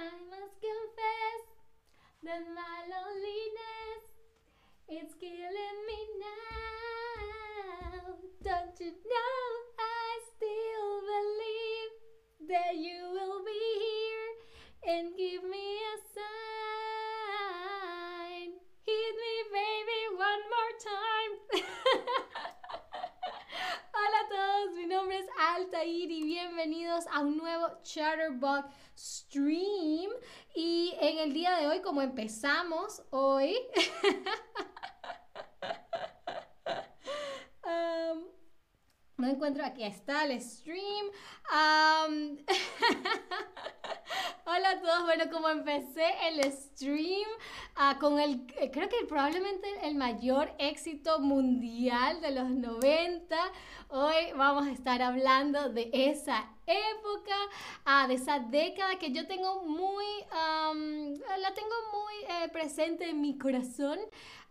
I must confess that my loneliness is killing me now. Don't you know I Altair y bienvenidos a un nuevo Chatterbug Stream. Y en el día de hoy, como empezamos hoy, um, no encuentro aquí está el stream. Um, Hola a todos, bueno, como empecé el stream ah, con el, eh, creo que probablemente el mayor éxito mundial de los 90, hoy vamos a estar hablando de esa época, ah, de esa década que yo tengo muy, am, la tengo muy eh, presente en mi corazón.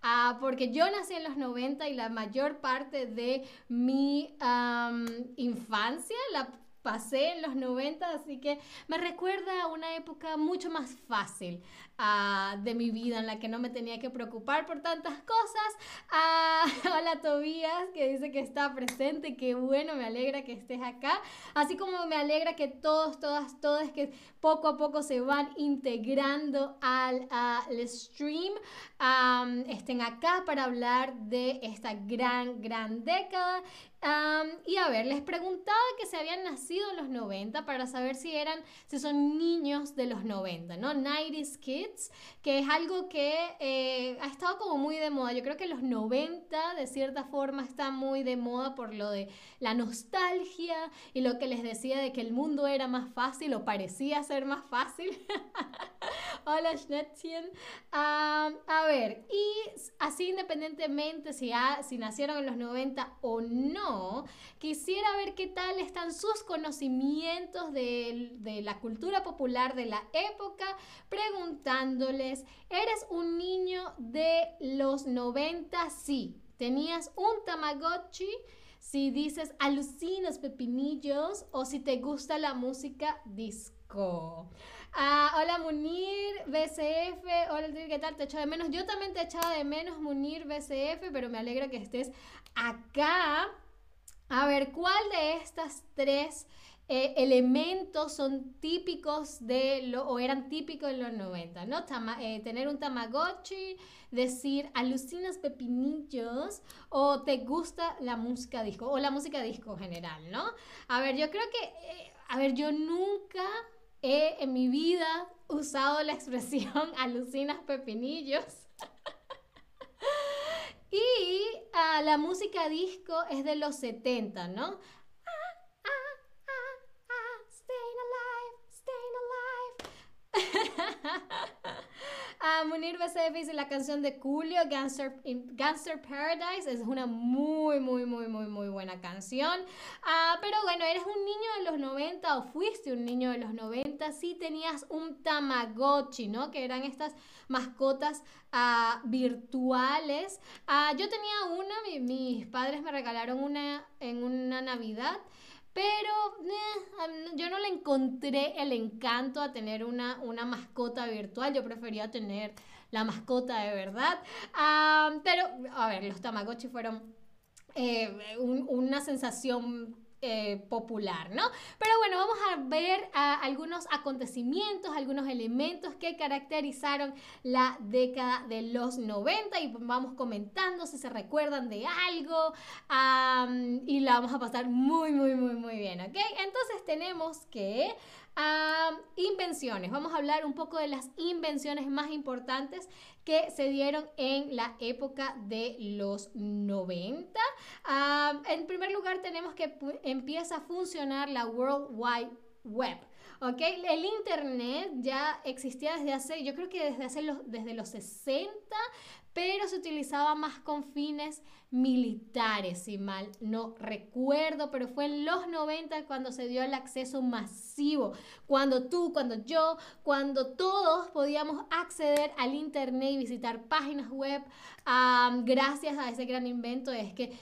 Ah, porque yo nací en los 90 y la mayor parte de mi am, infancia la pasé en los 90, así que me recuerda a una época mucho más fácil ah, de mi vida en la que no me tenía que preocupar por tantas cosas. Ah, hola Tobías, que dice que está presente, qué bueno, me alegra que estés acá. Así como me alegra que todos, todas, todas, que poco a poco se van integrando al, al stream, am, estén acá para hablar de esta gran, gran década. Y a ver, les preguntaba que se habían nacido en los 90 para saber si eran, si son niños de los 90, ¿no? 90s kids, que es algo que eh, ha estado como muy de moda. Yo creo que los 90 de cierta forma está muy de moda por lo de la nostalgia y lo que les decía de que el mundo era más fácil o parecía ser más fácil. Hola Schnetzchen. A ver, y así independientemente si, si nacieron en los 90 o no, quisiera ver qué tal están sus conocimientos de, de la cultura popular de la época, preguntándoles, ¿eres un niño de los 90? Sí. ¿Tenías un Tamagotchi? Si dices alucinas pepinillos o si te gusta la música disco. Ah, hola Munir, BCF, hola ¿qué tal? Te echo de menos. Yo también te echaba de menos, Munir, BCF, pero me alegra que estés acá. A ver, ¿cuál de estas tres eh, elementos son típicos de lo, o eran típicos en los 90, ¿no? Tama- eh, tener un Tamagotchi, decir alucinas pepinillos o te gusta la música disco o la música disco en general, ¿no? A ver, yo creo que, eh, a ver, yo nunca he en mi vida usado la expresión alucinas pepinillos. Y ah, la música disco es de los 70, ¿no? Munir BCF dice la canción de Julio, Gangster, Paradise, es una muy, muy, muy, muy, muy buena canción. Ah, pero bueno, eres un niño de los 90 o fuiste un niño de los 90, sí tenías un Tamagotchi, ¿no? Que eran estas mascotas ah, virtuales. Ah, yo tenía una, mi- mis padres me regalaron una en una Navidad. Pero eh, yo no le encontré el encanto a tener una, una mascota virtual. Yo prefería tener la mascota de verdad. Ah, pero, a ver, los Tamagotchi fueron eh, un- una sensación eh, popular, ¿no? Pero bueno, vamos a ver ah, algunos acontecimientos, algunos elementos que caracterizaron la década de los 90 y vamos comentando si se recuerdan de algo y la vamos a pasar muy, muy, muy, muy bien, ¿ok? Entonces tenemos que invenciones, vamos a hablar un poco de las invenciones más importantes que se dieron en la época de los 90. Ah, en primer lugar, tenemos que empieza a funcionar la World Wide Web. ¿Ok? El Internet ya existía desde hace, yo creo que desde, hace los, desde los 60, pero se utilizaba más con fines militares, si mal no recuerdo, pero fue en los 90 cuando se dio el acceso masivo, cuando tú, cuando yo, cuando todos podíamos acceder al Internet y visitar páginas web, gracias a ese gran invento es que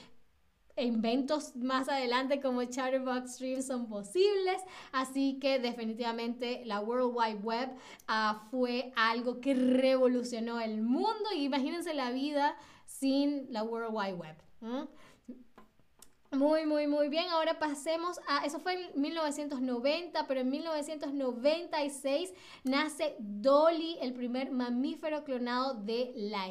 inventos más adelante como Chatterbox Stream son posibles. Así que definitivamente la World Wide Web ah, fue algo que revolucionó el mundo. Imagínense la vida sin la World Wide Web. Muy, muy, muy bien. Ahora pasemos a, eso fue en 1990, pero en 1996 nace Dolly, el primer mamífero clonado de la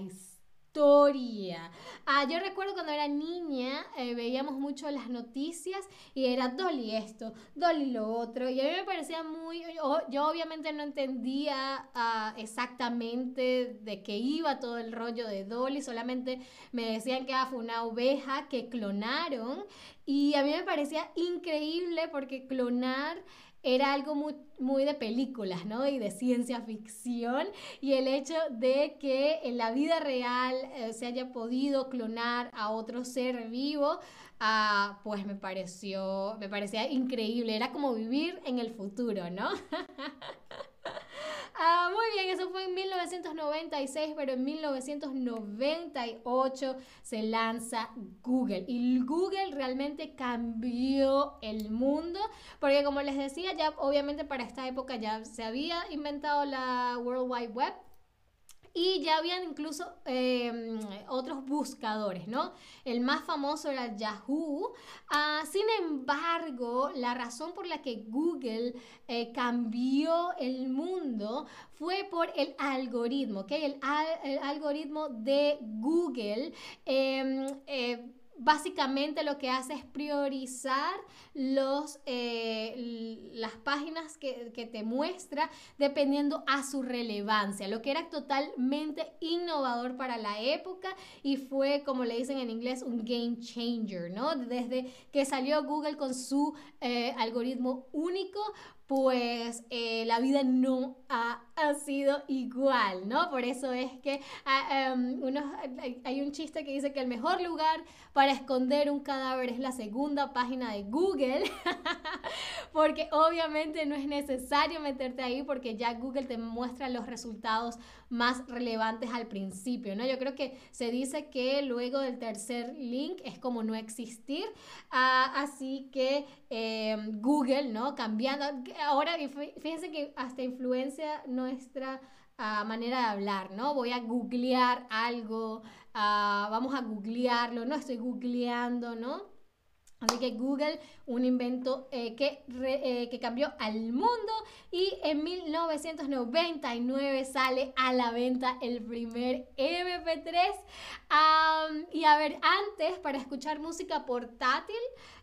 historia. Ah, yo recuerdo cuando era niña, eh, veíamos mucho las noticias y era Dolly esto, Dolly lo otro, y a mí me parecía muy, yo, obviamente no entendía ah, exactamente de qué iba todo el rollo de Dolly, solamente me decían que fue una oveja que clonaron y a mí me parecía increíble porque clonar era algo muy, de películas, ¿no? Y de ciencia ficción. Y el hecho de que en la vida real eh, se haya podido clonar a otro ser vivo, ah, pues me pareció, me parecía increíble. Era como vivir en el futuro, ¿no? Ah, muy bien, eso fue en 1996, pero en 1998 se lanza Google. Y Google realmente cambió el mundo, porque como les decía, ya obviamente para esta época ya se había inventado la World Wide Web, y ya habían incluso em, otros buscadores, ¿no? El más famoso era Yahoo. Ah, sin embargo, la razón por la que Google eh, cambió el mundo fue por el algoritmo, ¿ok? El, el algoritmo de Google. Em, eh, básicamente lo que hace es priorizar los, eh, las páginas que, que, te muestra dependiendo a su relevancia, lo que era totalmente innovador para la época y fue, como le dicen en inglés, un game changer, ¿no? Desde que salió Google con su eh, algoritmo único, pues eh, la vida no ha, sido igual, ¿no? Por eso es que ah, em, hay un chiste que dice que el mejor lugar para esconder un cadáver es la segunda página de Google, porque obviamente no es necesario meterte ahí porque ya Google te muestra los resultados más relevantes al principio, ¿no? Yo creo que se dice que luego del tercer link es como no existir, ah, así que em, Google, ¿no? Cambiando, ahora fíjense que hasta influencia nuestra ah, manera de hablar, ¿no? Voy a googlear algo, ah, vamos a googlearlo, no estoy googleando, ¿no? Así que Google, un invento eh, que, eh, que cambió al mundo y en 1999 sale a la venta el primer MP3. y a ver, antes para escuchar música portátil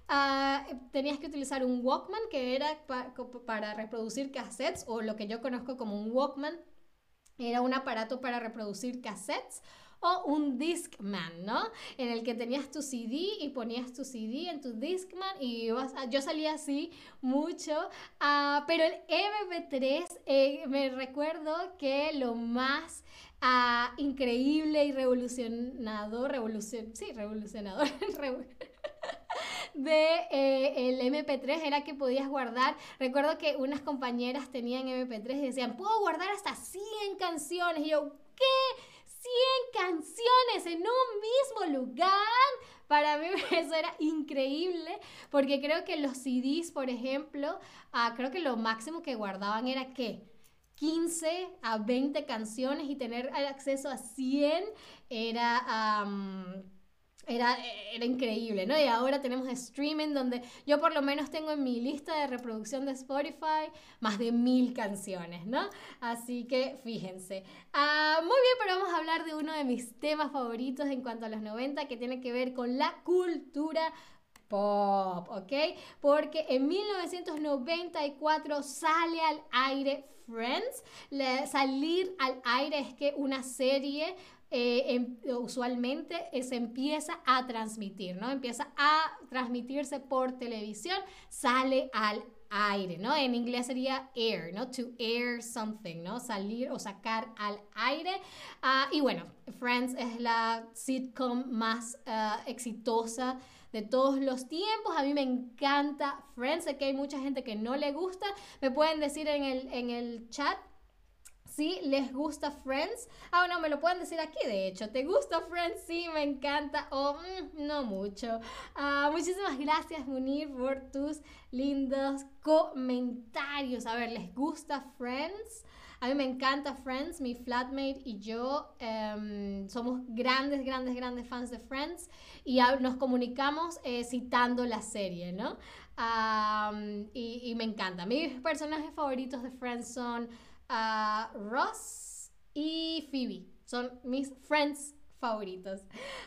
ah, tenías que utilizar un Walkman que era para reproducir cassettes o lo que yo conozco como un Walkman. Era un aparato para reproducir cassettes o un Discman, ¿no? En el que tenías tu CD y ponías tu CD en tu Discman y yo salía así mucho, ah, pero el MP3 eh, me recuerdo que lo más ah, increíble y revolucionador, revolucion, sí, revolucionador, de eh, el MP3 era que podías guardar. Recuerdo que unas compañeras tenían MP3 y decían, puedo guardar hasta 100 canciones. Y yo, ¿qué? 100 canciones en un mismo lugar. Para mí eso era increíble porque creo que los CDs, por ejemplo, ah, creo que lo máximo que guardaban era que 15 a 20 canciones y tener acceso a 100 era era, era increíble, ¿no? Y ahora tenemos streaming donde yo por lo menos tengo en mi lista de reproducción de Spotify más de mil canciones, ¿no? Así que fíjense. Ah, muy bien, pero vamos a hablar de uno de mis temas favoritos en cuanto a los 90 que tiene que ver con la cultura pop, ¿ok? Porque en 1994 sale al aire Friends. salir al aire es que una serie eh, em, usualmente se empieza a transmitir, ¿no? Empieza a transmitirse por televisión, sale al aire, ¿no? En inglés sería air, ¿no? To air something, ¿no? Salir o sacar al aire. Ah, y bueno, Friends es la sitcom más ah, exitosa de todos los tiempos. A mí me encanta Friends. Sé que hay mucha gente que no le gusta. Me pueden decir en el, en el chat si les gusta Friends. Ah, no, me lo pueden decir aquí, de hecho. ¿Te gusta Friends? Sí, me encanta. O mm, no mucho. Ah, muchísimas gracias, Munir, por tus lindos comentarios. A ver, ¿les gusta Friends? A mí me encanta Friends, mi flatmate y yo em, somos grandes, grandes, grandes fans de Friends y nos comunicamos eh, citando la serie, ¿no? y, me encanta. Mis personajes favoritos de Friends son uh, Ross y Phoebe. Son mis Friends favoritos.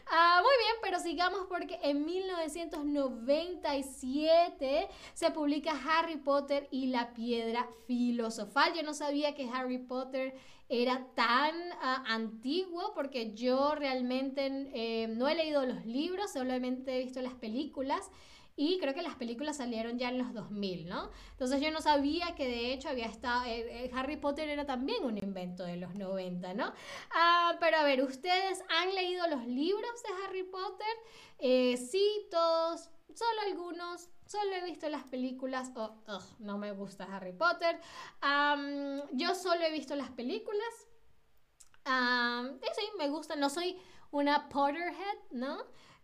Ah, muy bien, pero sigamos porque en 1997 se publica Harry Potter y la piedra filosofal. Yo no sabía que Harry Potter era tan ah, antiguo porque yo realmente eh, no he leído los libros, solamente he visto las películas. Y creo que las películas salieron ya en los 2000, ¿no? Entonces yo no sabía que de hecho había estado, eh, eh, Harry Potter era también un invento de los 90, ¿no? Ah, pero a ver, ¿ustedes han leído los libros de Harry Potter? Eh, sí, todos, solo algunos, solo he visto las películas, oh, no me gusta Harry Potter. yo solo he visto las películas. sí, me gusta, no soy una Potterhead, ¿no?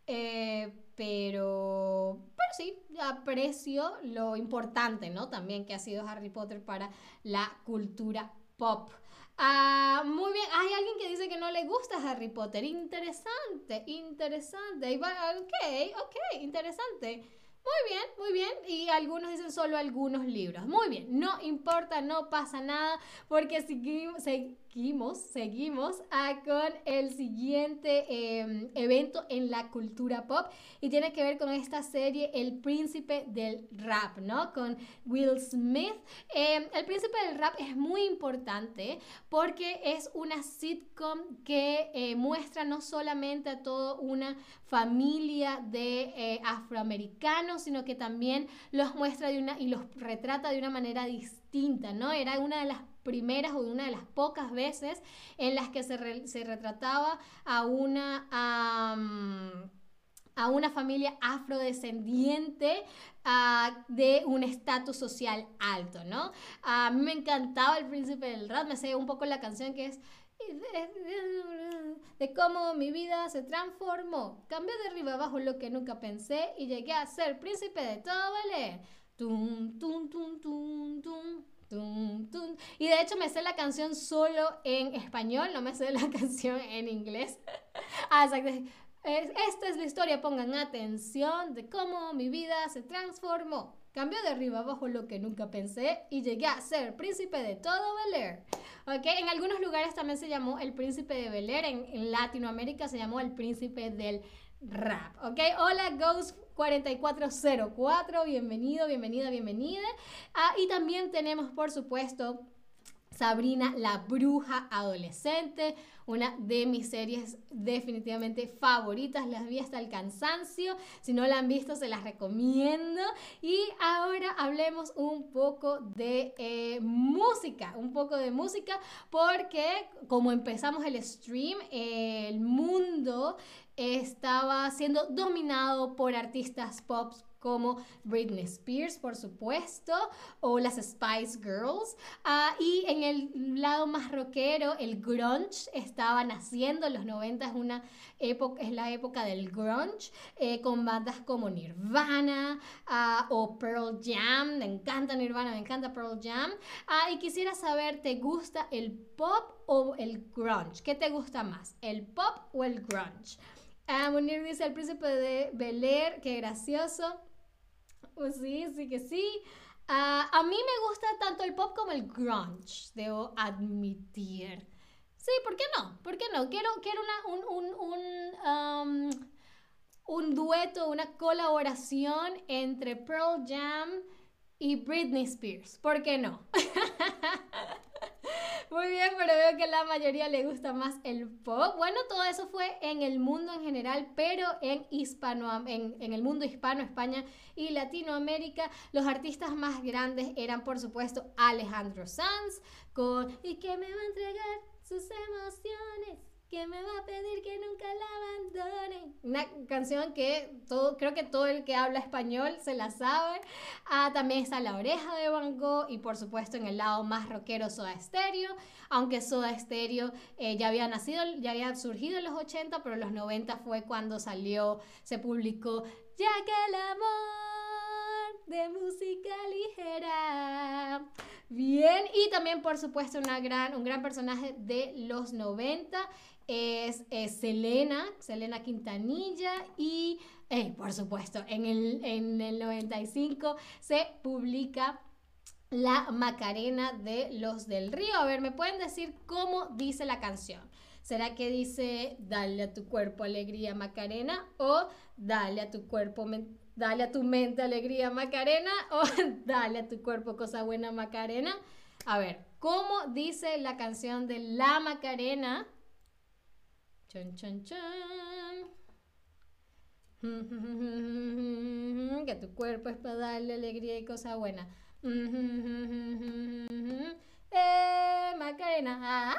Eh, pero, pero sí, aprecio lo importante, ¿no? También que ha sido Harry Potter para la cultura pop. Ah, muy bien, hay alguien que dice que no le gusta Harry Potter. Interesante, interesante. Ok, ok, interesante. Muy bien, muy bien. Algunos dicen solo algunos libros. Muy bien, no importa, no pasa nada, porque seguimos, seguimos, seguimos con el siguiente em, evento en la cultura pop y tiene que ver con esta serie El Príncipe del Rap, ¿no? Con Will Smith. Em, el Príncipe del Rap es muy importante porque es una sitcom que eh, muestra no solamente a toda una familia de eh, afroamericanos, sino que también los muestra de una y los retrata de una manera distinta, ¿no? Era una de las primeras o una de las pocas veces en las que se, retrataba a una... a una familia afrodescendiente ah, de un estatus social alto, ¿no? A mí me encantaba El Príncipe del Rap, me sé un poco la canción que es de cómo mi vida se transformó. Cambió de arriba abajo lo que nunca pensé y llegué a ser príncipe de todo valer. Tum, tum, tum, tum, tum. Y de hecho me sé la canción solo en español, no me sé la canción en inglés. ah. Esta es la historia, pongan atención de cómo mi vida se transformó. Cambió de arriba abajo lo que nunca pensé y llegué a ser príncipe de todo Bel Air. En algunos lugares también se llamó el príncipe de Bel Air, en, Latinoamérica se llamó el príncipe del rap. ¿Ok? Hola Ghost 4404, bienvenido, bienvenida, bienvenida. Ah, y también tenemos, por supuesto, Sabrina la Bruja Adolescente, una de mis series definitivamente favoritas, las vi hasta el cansancio, si no la han visto se las recomiendo. Y ahora hablemos un poco de eh, música, un poco de música, porque como empezamos el stream, el mundo estaba siendo dominado por artistas pop como Britney Spears, por supuesto, o las Spice Girls. Ah, y en el lado más rockero, el grunge naciendo. En los 90 es, una época, es la época del grunge, eh, con bandas como Nirvana ah, o Pearl Jam. Me encanta Nirvana, me encanta Pearl Jam. Ah, y quisiera saber, ¿te gusta el pop o el grunge? ¿Qué te gusta más, el pop o el grunge? Munir dice el príncipe de Bel Air, qué gracioso. Pues sí, sí que sí. Ah, a mí me gusta tanto el pop como el grunge, debo admitir. Sí, ¿por qué no? ¿Por qué no? Quiero, quiero una, un, un, un, um, un dueto, una colaboración entre Pearl Jam y Britney Spears. ¿Por qué no? Muy bien, pero veo que a la mayoría le gusta más el pop. Bueno, todo eso fue en el mundo en general, pero en, hispano, en, el mundo hispano, España y Latinoamérica, los artistas más grandes eran, por supuesto, Alejandro Sanz con ¿Y que me va a entregar sus emociones? que me va a pedir que nunca la abandone. Una canción que todo, creo que todo el que habla español se la sabe. Ah, también está La Oreja de Van Gogh y por supuesto en el lado más rockero Soda Stereo, aunque Soda Stereo eh, ya había nacido, ya había surgido en los 80, pero en los 90 fue cuando salió, se publicó Ya que el amor de música ligera. Bien, y también por supuesto una gran, un gran personaje de los 90 es, Selena, Selena Quintanilla y eh, por supuesto en el, en el 95 se publica la Macarena de los del Río. A ver, ¿me pueden decir cómo dice la canción? ¿Será que dice dale a tu cuerpo alegría Macarena o dale a tu cuerpo dale a tu mente alegría Macarena o dale a tu cuerpo cosa buena Macarena? A ver, ¿cómo dice la canción de la Macarena? Chon, chon, chon. Que tu cuerpo es para darle alegría y cosa buena. Eh, Macarena.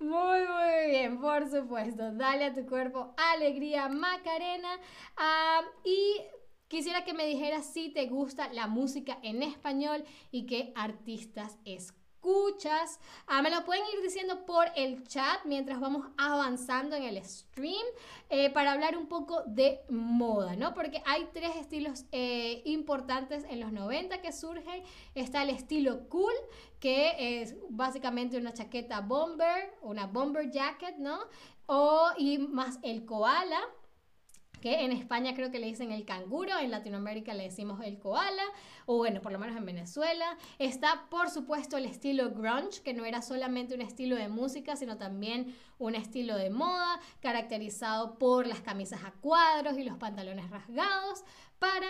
Muy, muy bien, por supuesto. Dale a tu cuerpo alegría, Macarena. Ah, y quisiera que me dijeras si te gusta la música en español y qué artistas es escuchas. Ah, me lo pueden ir diciendo por el chat mientras vamos avanzando en el stream eh, para hablar un poco de moda, ¿no? Porque hay tres estilos eh, importantes en los 90 que surgen. Está el estilo cool, que es básicamente una chaqueta bomber, una bomber jacket, ¿no? O, y más el koala que en España creo que le dicen el canguro, en Latinoamérica le decimos el koala, o bueno, por lo menos en Venezuela. Está, por supuesto, el estilo grunge, que no era solamente un estilo de música, sino también un estilo de moda, caracterizado por las camisas a cuadros y los pantalones rasgados, para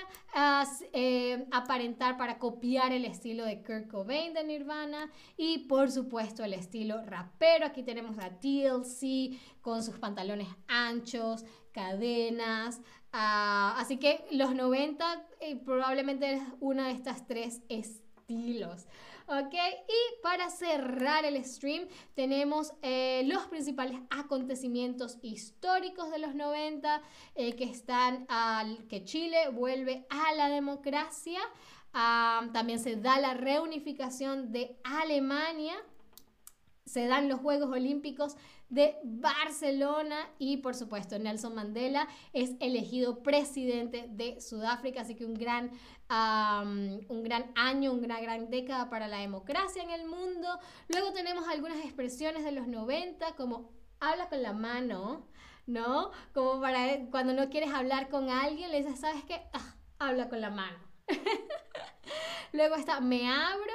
eh, aparentar, para copiar el estilo de Kurt Cobain de Nirvana y por supuesto el estilo rapero. Aquí tenemos a TLC con sus pantalones anchos, cadenas. Ah, así que los 90 eh, probablemente es uno de estas tres estilos. ¿ok? Y para cerrar el stream tenemos eh, los principales acontecimientos históricos de los 90 eh, que están al que Chile vuelve a la democracia. Ah, también se da la reunificación de Alemania. Se dan los Juegos Olímpicos de Barcelona y por supuesto Nelson Mandela es elegido presidente de Sudáfrica, así que un gran, un gran año, una gran década para la democracia en el mundo. Luego tenemos algunas expresiones de los 90 como habla con la mano, ¿no? Como para cuando no quieres hablar con alguien, le dices, ¿sabes qué? Ah, habla con la mano. Luego está me abro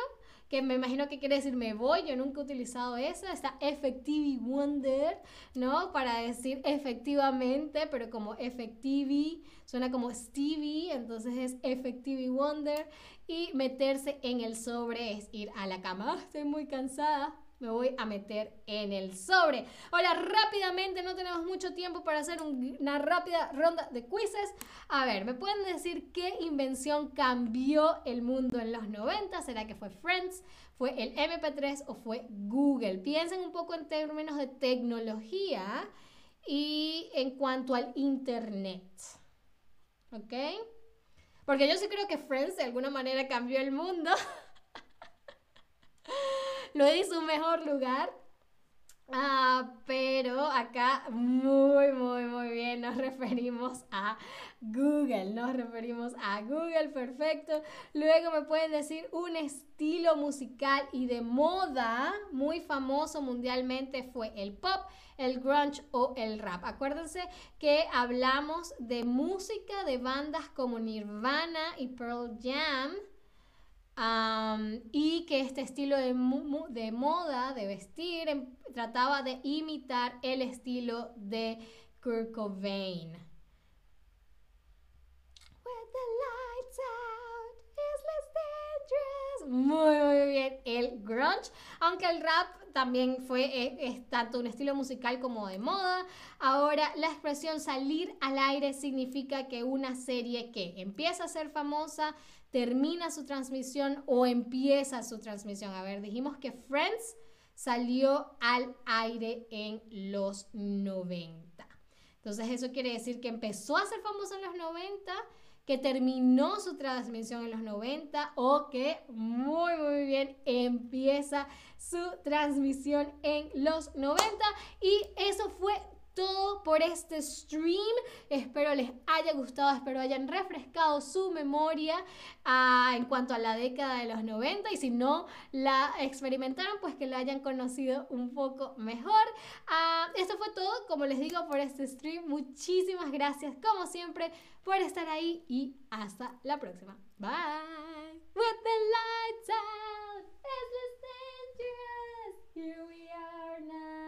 que me imagino que quiere decir me voy, yo nunca he utilizado esa, está effectively wonder, ¿no? Para decir efectivamente, pero como effectively, suena como Stevie, entonces es effectively wonder, y meterse en el sobre es ir a la cama, estoy muy cansada, me voy a meter en el sobre. Hola, rápidamente, no tenemos mucho tiempo para hacer una rápida ronda de quizzes. A ver, ¿me pueden decir qué invención cambió el mundo en los 90? ¿Será que fue Friends? ¿Fue el MP3 o fue Google? Piensen un poco en términos de tecnología y en cuanto al Internet. ¿Ok? Porque yo sí creo que Friends de alguna manera cambió el mundo. lo hizo un mejor lugar. Ah, pero acá muy, muy, muy bien nos referimos a Google, nos referimos a Google, perfecto. Luego me pueden decir un estilo musical y de moda muy famoso mundialmente fue el pop, el grunge o el rap. Acuérdense que hablamos de música de bandas como Nirvana y Pearl Jam y que este estilo de, moda, de vestir, em, trataba de imitar el estilo de Kurt Cobain. Muy, muy bien. El grunge, aunque el rap también fue eh, es tanto un estilo musical como de moda. Ahora, la expresión salir al aire significa que una serie que empieza a ser famosa termina su transmisión o empieza su transmisión. A ver, dijimos que Friends salió al aire en los 90. Entonces eso quiere decir que empezó a ser famoso en los 90, que terminó su transmisión en los 90 o que muy muy bien empieza su transmisión en los 90 y eso fue todo por este stream. Espero les haya gustado, espero hayan refrescado su memoria uh, en cuanto a la década de los 90 y si no la experimentaron, pues que la hayan conocido un poco mejor. Uh, esto fue todo, como les digo, por este stream. Muchísimas gracias, como siempre, por estar ahí y hasta la próxima. Bye. With the lights out, it's dangerous. Here we are now.